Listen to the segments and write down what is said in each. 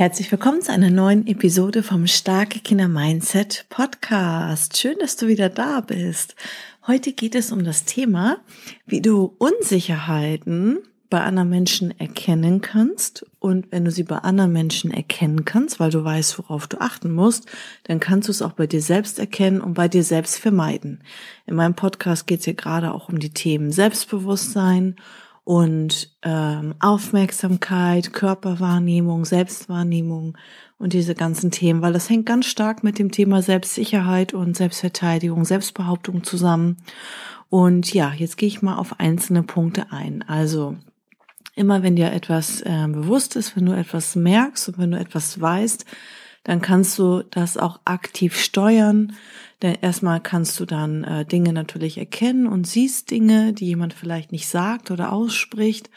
Herzlich willkommen zu einer neuen Episode vom Starke Kinder Mindset Podcast. Schön, dass du wieder da bist. Heute geht es um das Thema, wie du Unsicherheiten bei anderen Menschen erkennen kannst. Und wenn du sie bei anderen Menschen erkennen kannst, weil du weißt, worauf du achten musst, dann kannst du es auch bei dir selbst erkennen und bei dir selbst vermeiden. In meinem Podcast geht es hier gerade auch um die Themen Selbstbewusstsein und ähm, Aufmerksamkeit, Körperwahrnehmung, Selbstwahrnehmung und diese ganzen Themen, weil das hängt ganz stark mit dem Thema Selbstsicherheit und Selbstverteidigung, Selbstbehauptung zusammen. Und ja, jetzt gehe ich mal auf einzelne Punkte ein. Also immer wenn dir etwas äh, bewusst ist, wenn du etwas merkst und wenn du etwas weißt, dann kannst du das auch aktiv steuern. Denn erstmal kannst du dann äh, Dinge natürlich erkennen und siehst Dinge, die jemand vielleicht nicht sagt oder ausspricht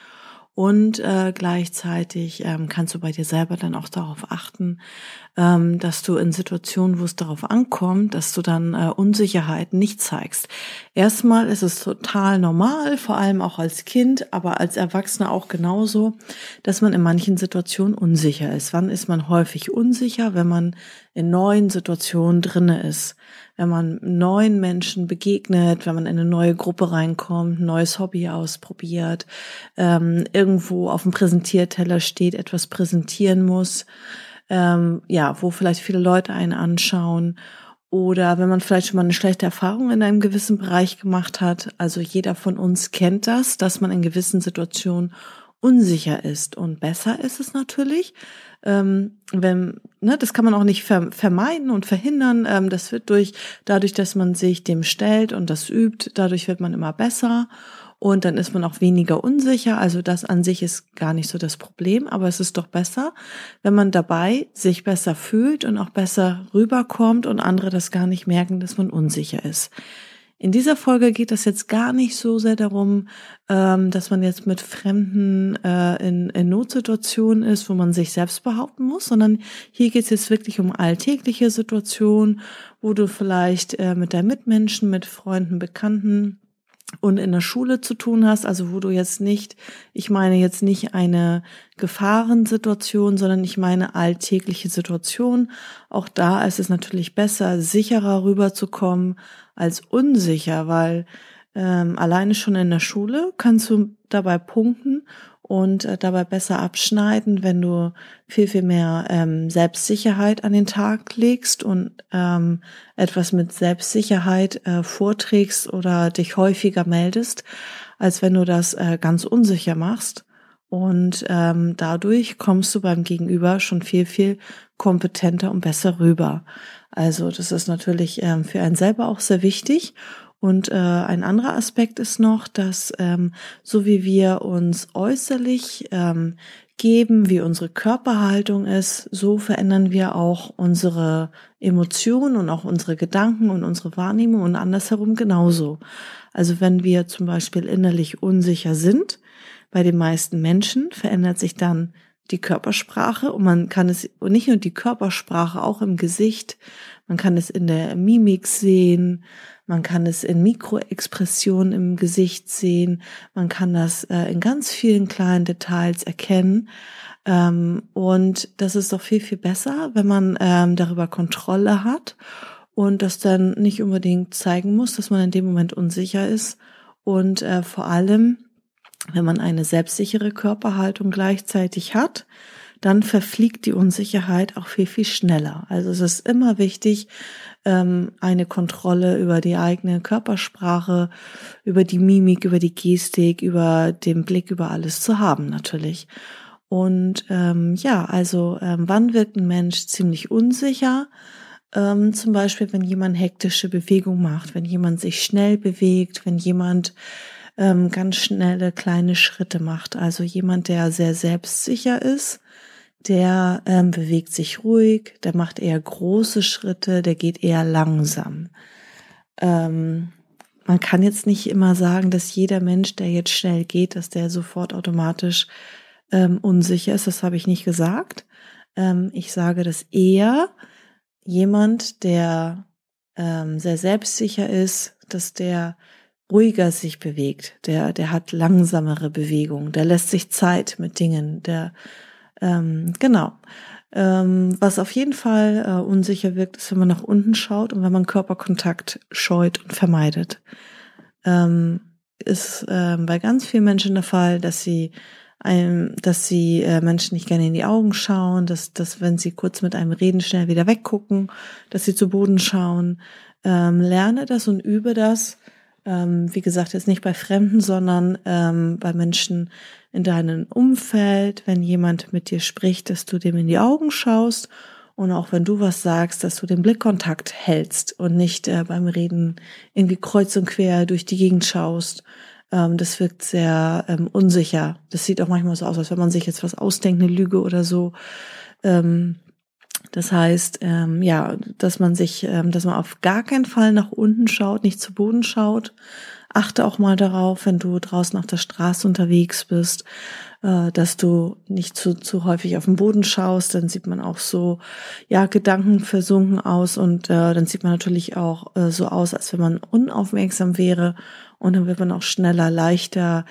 und äh, gleichzeitig ähm, kannst du bei dir selber dann auch darauf achten, ähm, dass du in Situationen, wo es darauf ankommt, dass du dann äh, Unsicherheiten nicht zeigst. Erstmal ist es total normal, vor allem auch als Kind, aber als Erwachsener auch genauso, dass man in manchen Situationen unsicher ist. Wann ist man häufig unsicher? Wenn man in neuen Situationen drinne ist wenn man neuen Menschen begegnet, wenn man in eine neue Gruppe reinkommt, ein neues Hobby ausprobiert, ähm, irgendwo auf dem Präsentierteller steht, etwas präsentieren muss, ähm, ja, wo vielleicht viele Leute einen anschauen oder wenn man vielleicht schon mal eine schlechte Erfahrung in einem gewissen Bereich gemacht hat. Also jeder von uns kennt das, dass man in gewissen Situationen unsicher ist. Und besser ist es natürlich, ähm, wenn, ne, das kann man auch nicht vermeiden und verhindern. Ähm, das wird durch, dadurch, dass man sich dem stellt und das übt, dadurch wird man immer besser und dann ist man auch weniger unsicher. Also das an sich ist gar nicht so das Problem, aber es ist doch besser, wenn man dabei sich besser fühlt und auch besser rüberkommt und andere das gar nicht merken, dass man unsicher ist. In dieser Folge geht es jetzt gar nicht so sehr darum, ähm, dass man jetzt mit Fremden äh, in, in Notsituationen ist, wo man sich selbst behaupten muss, sondern hier geht es jetzt wirklich um alltägliche Situationen, wo du vielleicht äh, mit deinen Mitmenschen, mit Freunden, Bekannten und in der Schule zu tun hast, also wo du jetzt nicht, ich meine jetzt nicht eine Gefahrensituation, sondern ich meine alltägliche Situation. Auch da ist es natürlich besser, sicherer rüberzukommen als unsicher, weil ähm, alleine schon in der Schule kannst du dabei punkten und äh, dabei besser abschneiden, wenn du viel, viel mehr ähm, Selbstsicherheit an den Tag legst und ähm, etwas mit Selbstsicherheit äh, vorträgst oder dich häufiger meldest, als wenn du das äh, ganz unsicher machst. Und ähm, dadurch kommst du beim Gegenüber schon viel, viel kompetenter und besser rüber. Also das ist natürlich ähm, für einen selber auch sehr wichtig. Und äh, ein anderer Aspekt ist noch, dass ähm, so wie wir uns äußerlich ähm, geben, wie unsere Körperhaltung ist, so verändern wir auch unsere Emotionen und auch unsere Gedanken und unsere Wahrnehmung und andersherum genauso. Also wenn wir zum Beispiel innerlich unsicher sind, bei den meisten Menschen verändert sich dann die Körpersprache und man kann es nicht nur die Körpersprache, auch im Gesicht, man kann es in der Mimik sehen, man kann es in Mikroexpressionen im Gesicht sehen. Man kann das äh, in ganz vielen kleinen Details erkennen. Ähm, und das ist doch viel, viel besser, wenn man ähm, darüber Kontrolle hat und das dann nicht unbedingt zeigen muss, dass man in dem Moment unsicher ist. Und äh, vor allem, wenn man eine selbstsichere Körperhaltung gleichzeitig hat, dann verfliegt die Unsicherheit auch viel, viel schneller. Also es ist immer wichtig, ähm, eine Kontrolle über die eigene Körpersprache, über die Mimik, über die Gestik, über den Blick, über alles zu haben natürlich. Und ähm, ja, also ähm, wann wirkt ein Mensch ziemlich unsicher? Ähm, zum Beispiel, wenn jemand hektische Bewegung macht, wenn jemand sich schnell bewegt, wenn jemand ähm, ganz schnelle kleine Schritte macht. Also jemand, der sehr selbstsicher ist, der ähm, bewegt sich ruhig, der macht eher große Schritte, der geht eher langsam. Ähm, man kann jetzt nicht immer sagen, dass jeder Mensch, der jetzt schnell geht, dass der sofort automatisch ähm, unsicher ist. Das habe ich nicht gesagt. Ähm, ich sage, dass eher jemand, der ähm, sehr selbstsicher ist, dass der ruhiger sich bewegt, der, der hat langsamere Bewegung, der lässt sich Zeit mit Dingen, der ähm, genau. Ähm, was auf jeden Fall äh, unsicher wirkt, ist, wenn man nach unten schaut und wenn man Körperkontakt scheut und vermeidet. Ähm, ist äh, bei ganz vielen Menschen der Fall, dass sie einem, dass sie äh, Menschen nicht gerne in die Augen schauen, dass, dass wenn sie kurz mit einem reden, schnell wieder weggucken, dass sie zu Boden schauen. Ähm, lerne das und übe das. Ähm, wie gesagt, jetzt nicht bei Fremden, sondern ähm, bei Menschen, in deinem Umfeld, wenn jemand mit dir spricht, dass du dem in die Augen schaust und auch wenn du was sagst, dass du den Blickkontakt hältst und nicht äh, beim Reden irgendwie kreuz und quer durch die Gegend schaust. Ähm, das wirkt sehr ähm, unsicher. Das sieht auch manchmal so aus, als wenn man sich jetzt was ausdenkt, eine Lüge oder so. Ähm, das heißt, ähm, ja, dass man sich, ähm, dass man auf gar keinen Fall nach unten schaut, nicht zu Boden schaut, achte auch mal darauf, wenn du draußen auf der Straße unterwegs bist, äh, dass du nicht zu, zu häufig auf den Boden schaust, dann sieht man auch so, ja, Gedanken versunken aus und äh, dann sieht man natürlich auch äh, so aus, als wenn man unaufmerksam wäre. Und dann wird man auch schneller, leichter,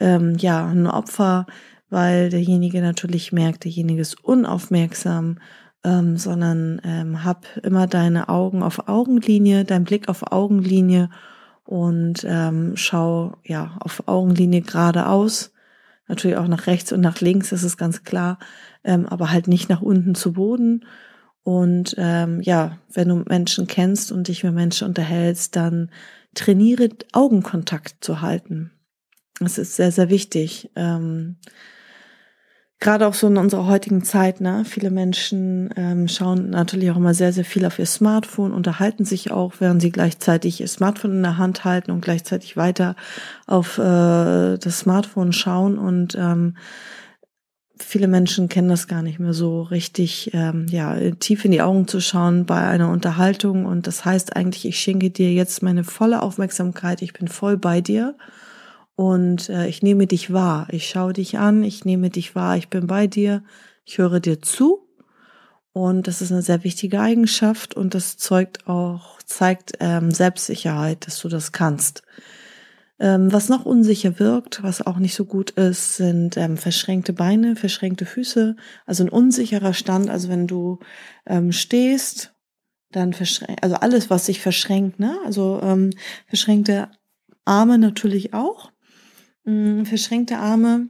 ähm, ja, ein Opfer, weil derjenige natürlich merkt, derjenige ist unaufmerksam, ähm, sondern ähm, hab immer deine Augen auf Augenlinie, dein Blick auf Augenlinie und ähm, schau ja auf Augenlinie geradeaus, natürlich auch nach rechts und nach links, das ist ganz klar, ähm, aber halt nicht nach unten zu Boden. Und ähm, ja, wenn du Menschen kennst und dich mit Menschen unterhältst, dann trainiere Augenkontakt zu halten. Das ist sehr, sehr wichtig. Ähm, gerade auch so in unserer heutigen Zeit, ne? Viele Menschen ähm, schauen natürlich auch immer sehr, sehr viel auf ihr Smartphone, unterhalten sich auch, während sie gleichzeitig ihr Smartphone in der Hand halten und gleichzeitig weiter auf äh, das Smartphone schauen und ähm, viele Menschen kennen das gar nicht mehr so richtig, ähm, ja, tief in die Augen zu schauen bei einer Unterhaltung. Und das heißt eigentlich, ich schenke dir jetzt meine volle Aufmerksamkeit, ich bin voll bei dir und äh, ich nehme dich wahr. Ich schaue dich an, ich nehme dich wahr, ich bin bei dir, ich höre dir zu. Und das ist eine sehr wichtige Eigenschaft und das zeugt auch, zeigt ähm, Selbstsicherheit, dass du das kannst. Ähm, was noch unsicher wirkt, was auch nicht so gut ist, sind ähm, verschränkte Beine, verschränkte Füße, also ein unsicherer Stand. Also wenn du ähm, stehst, dann verschränkt, also alles, was sich verschränkt, ne? Also ähm, verschränkte Arme natürlich auch. Mm, verschränkte Arme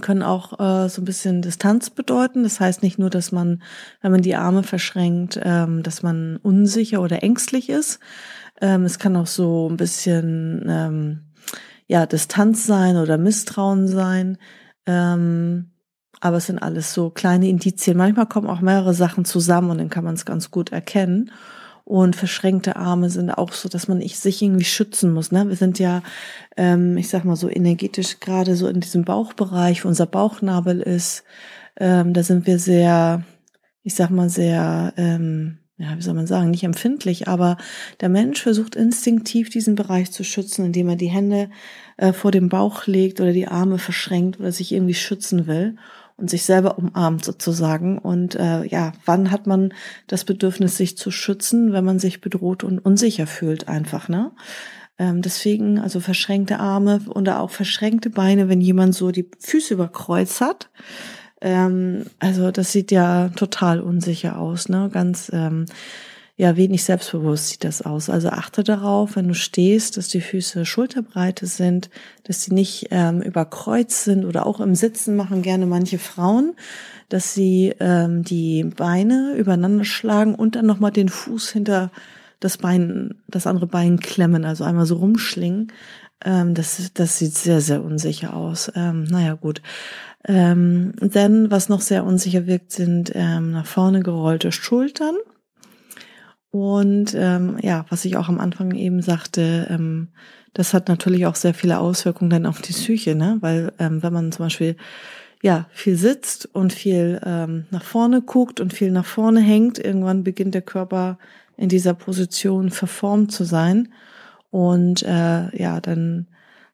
können auch äh, so ein bisschen Distanz bedeuten. Das heißt nicht nur, dass man, wenn man die Arme verschränkt, ähm, dass man unsicher oder ängstlich ist. Ähm, es kann auch so ein bisschen ähm, ja Distanz sein oder Misstrauen sein. Ähm, aber es sind alles so kleine Indizien. Manchmal kommen auch mehrere Sachen zusammen und dann kann man es ganz gut erkennen. Und verschränkte Arme sind auch so, dass man sich irgendwie schützen muss. Ne? Wir sind ja, ähm, ich sag mal so energetisch gerade so in diesem Bauchbereich, wo unser Bauchnabel ist. Ähm, da sind wir sehr, ich sag mal sehr, ähm, ja, wie soll man sagen, nicht empfindlich, aber der Mensch versucht instinktiv diesen Bereich zu schützen, indem er die Hände äh, vor dem Bauch legt oder die Arme verschränkt oder sich irgendwie schützen will und sich selber umarmt sozusagen. Und äh, ja, wann hat man das Bedürfnis, sich zu schützen, wenn man sich bedroht und unsicher fühlt einfach, ne? Ähm, deswegen, also verschränkte Arme oder auch verschränkte Beine, wenn jemand so die Füße überkreuzt hat. Ähm, also das sieht ja total unsicher aus, ne? Ganz ähm, ja, wenig selbstbewusst sieht das aus. Also achte darauf, wenn du stehst, dass die Füße Schulterbreite sind, dass sie nicht ähm, überkreuzt sind oder auch im Sitzen machen gerne manche Frauen, dass sie ähm, die Beine übereinander schlagen und dann nochmal den Fuß hinter das Bein, das andere Bein klemmen, also einmal so rumschlingen. Ähm, das, das sieht sehr, sehr unsicher aus. Ähm, naja, gut. Ähm, dann, was noch sehr unsicher wirkt, sind ähm, nach vorne gerollte Schultern. Und ähm, ja, was ich auch am Anfang eben sagte, ähm, das hat natürlich auch sehr viele Auswirkungen dann auf die Psyche, ne? Weil ähm, wenn man zum Beispiel ja viel sitzt und viel ähm, nach vorne guckt und viel nach vorne hängt, irgendwann beginnt der Körper in dieser Position verformt zu sein und äh, ja, dann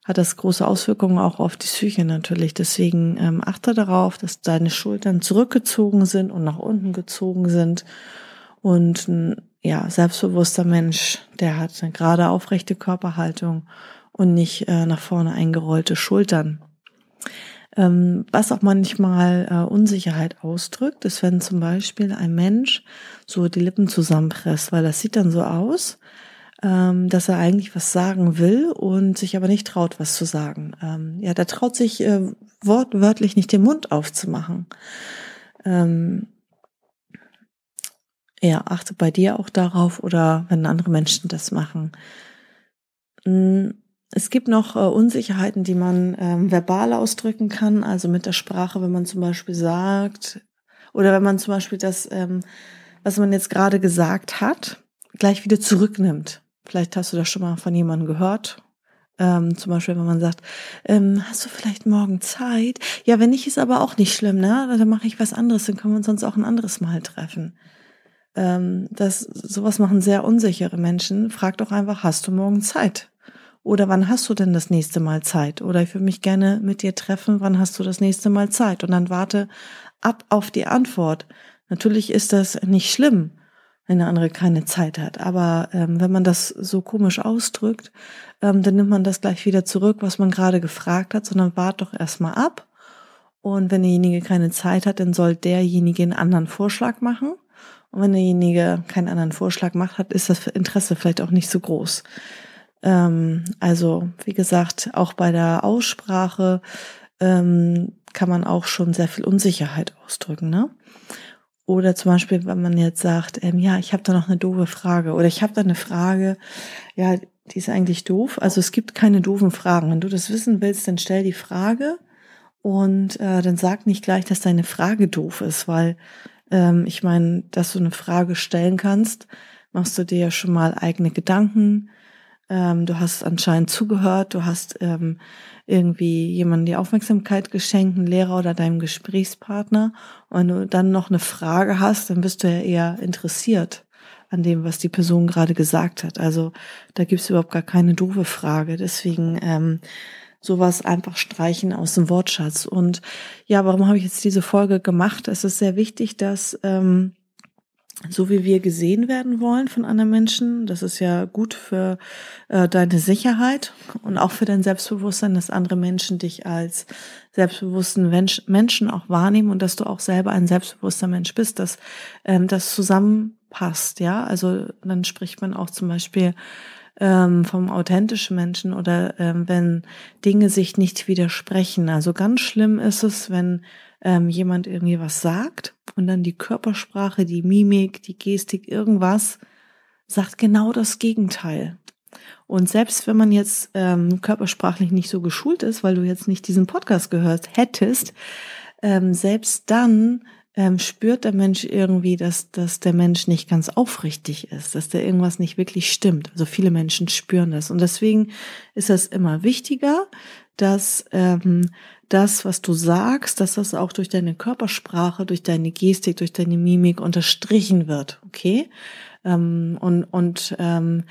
hat das große Auswirkungen auch auf die Psyche natürlich. Deswegen ähm, achte darauf, dass deine Schultern zurückgezogen sind und nach unten gezogen sind. Und ja, selbstbewusster Mensch, der hat eine gerade aufrechte Körperhaltung und nicht äh, nach vorne eingerollte Schultern. Ähm, was auch manchmal äh, Unsicherheit ausdrückt, ist, wenn zum Beispiel ein Mensch so die Lippen zusammenpresst, weil das sieht dann so aus, ähm, dass er eigentlich was sagen will und sich aber nicht traut, was zu sagen. Ähm, ja, der traut sich äh, wortwörtlich nicht den Mund aufzumachen. Ähm, ja, achte bei dir auch darauf oder wenn andere Menschen das machen. Hm, es gibt noch äh, Unsicherheiten, die man ähm, verbal ausdrücken kann, also mit der Sprache, wenn man zum Beispiel sagt, oder wenn man zum Beispiel das, ähm, was man jetzt gerade gesagt hat, gleich wieder zurücknimmt. Vielleicht hast du das schon mal von jemandem gehört. Ähm, zum Beispiel, wenn man sagt, ähm, hast du vielleicht morgen Zeit? Ja, wenn nicht, ist aber auch nicht schlimm, ne? Dann mache ich was anderes, dann können wir uns sonst auch ein anderes Mal treffen. Ähm, das, sowas machen sehr unsichere Menschen. Frag doch einfach, hast du morgen Zeit? Oder wann hast du denn das nächste Mal Zeit? Oder ich würde mich gerne mit dir treffen, wann hast du das nächste Mal Zeit? Und dann warte ab auf die Antwort. Natürlich ist das nicht schlimm wenn der andere keine Zeit hat. Aber ähm, wenn man das so komisch ausdrückt, ähm, dann nimmt man das gleich wieder zurück, was man gerade gefragt hat, sondern wart doch erstmal ab. Und wenn derjenige keine Zeit hat, dann soll derjenige einen anderen Vorschlag machen. Und wenn derjenige keinen anderen Vorschlag macht, hat, ist das Interesse vielleicht auch nicht so groß. Ähm, also, wie gesagt, auch bei der Aussprache ähm, kann man auch schon sehr viel Unsicherheit ausdrücken. Ne? Oder zum Beispiel, wenn man jetzt sagt, ähm, ja, ich habe da noch eine doofe Frage oder ich habe da eine Frage, ja, die ist eigentlich doof. Also es gibt keine doofen Fragen. Wenn du das wissen willst, dann stell die Frage und äh, dann sag nicht gleich, dass deine Frage doof ist, weil ähm, ich meine, dass du eine Frage stellen kannst, machst du dir ja schon mal eigene Gedanken. Ähm, du hast anscheinend zugehört, du hast ähm, irgendwie jemandem die Aufmerksamkeit geschenkt, einen Lehrer oder deinem Gesprächspartner. Und wenn du dann noch eine Frage hast, dann bist du ja eher interessiert an dem, was die Person gerade gesagt hat. Also da gibt's überhaupt gar keine doofe Frage. Deswegen ähm, sowas einfach streichen aus dem Wortschatz. Und ja, warum habe ich jetzt diese Folge gemacht? Es ist sehr wichtig, dass ähm, so wie wir gesehen werden wollen von anderen Menschen. Das ist ja gut für äh, deine Sicherheit und auch für dein Selbstbewusstsein, dass andere Menschen dich als selbstbewussten Mensch, Menschen auch wahrnehmen und dass du auch selber ein selbstbewusster Mensch bist, dass ähm, das zusammenpasst. Ja, also dann spricht man auch zum Beispiel ähm, vom authentischen Menschen oder ähm, wenn Dinge sich nicht widersprechen. Also ganz schlimm ist es, wenn ähm, jemand irgendwie was sagt und dann die Körpersprache, die Mimik, die Gestik, irgendwas sagt genau das Gegenteil. Und selbst wenn man jetzt ähm, körpersprachlich nicht so geschult ist, weil du jetzt nicht diesen Podcast gehört hättest, ähm, selbst dann ähm, spürt der Mensch irgendwie, dass, dass der Mensch nicht ganz aufrichtig ist, dass der irgendwas nicht wirklich stimmt. Also viele Menschen spüren das. Und deswegen ist es immer wichtiger, dass ähm, das, was du sagst, dass das auch durch deine Körpersprache, durch deine Gestik, durch deine Mimik unterstrichen wird, okay? Ähm, und und ähm,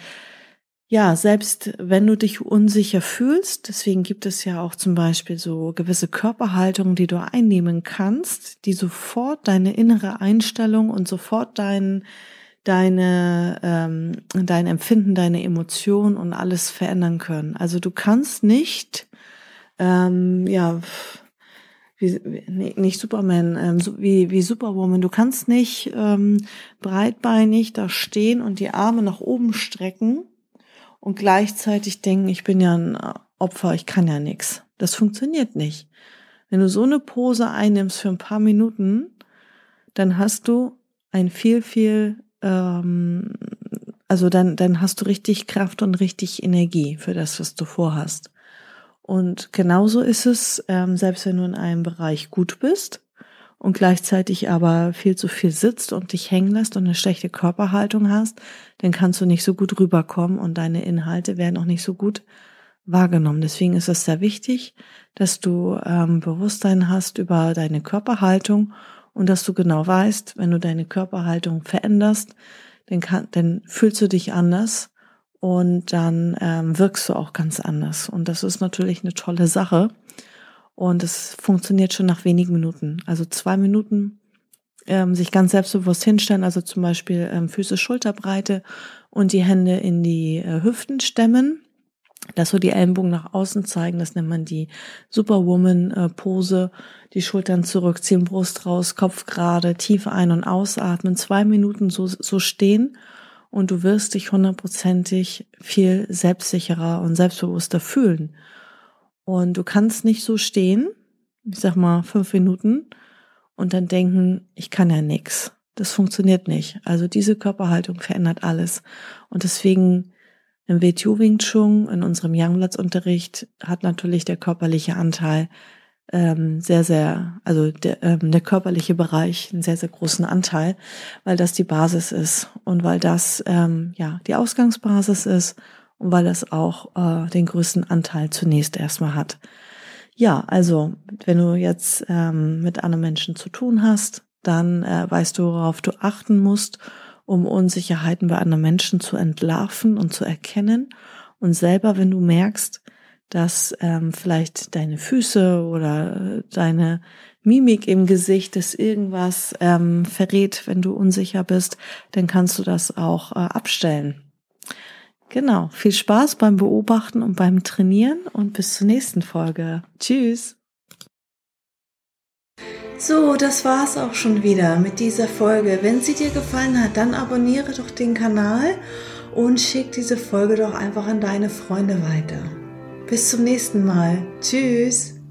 ja, selbst wenn du dich unsicher fühlst, deswegen gibt es ja auch zum Beispiel so gewisse Körperhaltungen, die du einnehmen kannst, die sofort deine innere Einstellung und sofort dein, deine, ähm, dein Empfinden, deine Emotion und alles verändern können. Also du kannst nicht ähm, ja, wie, nee, nicht Superman, ähm, wie, wie Superwoman. Du kannst nicht ähm, breitbeinig da stehen und die Arme nach oben strecken und gleichzeitig denken, ich bin ja ein Opfer, ich kann ja nichts. Das funktioniert nicht. Wenn du so eine Pose einnimmst für ein paar Minuten, dann hast du ein viel, viel, ähm, also dann, dann hast du richtig Kraft und richtig Energie für das, was du vorhast. Und genauso ist es, ähm, selbst wenn du in einem Bereich gut bist und gleichzeitig aber viel zu viel sitzt und dich hängen lässt und eine schlechte Körperhaltung hast, dann kannst du nicht so gut rüberkommen und deine Inhalte werden auch nicht so gut wahrgenommen. Deswegen ist es sehr wichtig, dass du ähm, Bewusstsein hast über deine Körperhaltung und dass du genau weißt, wenn du deine Körperhaltung veränderst, dann, kann, dann fühlst du dich anders und dann ähm, wirkst du auch ganz anders. Und das ist natürlich eine tolle Sache. Und es funktioniert schon nach wenigen Minuten. Also zwei Minuten ähm, sich ganz selbstbewusst hinstellen, also zum Beispiel ähm, Füße Schulterbreite und die Hände in die äh, Hüften stemmen dass so die Ellenbogen nach außen zeigen, das nennt man die Superwoman-Pose, die Schultern zurückziehen, Brust raus, Kopf gerade, tief ein- und ausatmen, zwei Minuten so, so stehen und du wirst dich hundertprozentig viel selbstsicherer und selbstbewusster fühlen. Und du kannst nicht so stehen, ich sag mal fünf Minuten, und dann denken, ich kann ja nix. Das funktioniert nicht. Also diese Körperhaltung verändert alles. Und deswegen im WTU Wing Chun, in unserem Youngblatts-Unterricht, hat natürlich der körperliche Anteil ähm, sehr, sehr, also der, ähm, der körperliche Bereich einen sehr, sehr großen Anteil, weil das die Basis ist und weil das ähm, ja die Ausgangsbasis ist und weil das auch äh, den größten Anteil zunächst erstmal hat. Ja, also wenn du jetzt ähm, mit anderen Menschen zu tun hast, dann äh, weißt du, worauf du achten musst um Unsicherheiten bei anderen Menschen zu entlarven und zu erkennen. Und selber, wenn du merkst, dass ähm, vielleicht deine Füße oder deine Mimik im Gesicht das irgendwas ähm, verrät, wenn du unsicher bist, dann kannst du das auch äh, abstellen. Genau, viel Spaß beim Beobachten und beim Trainieren und bis zur nächsten Folge. Tschüss. So, das war's auch schon wieder mit dieser Folge. Wenn sie dir gefallen hat, dann abonniere doch den Kanal und schick diese Folge doch einfach an deine Freunde weiter. Bis zum nächsten Mal. Tschüss.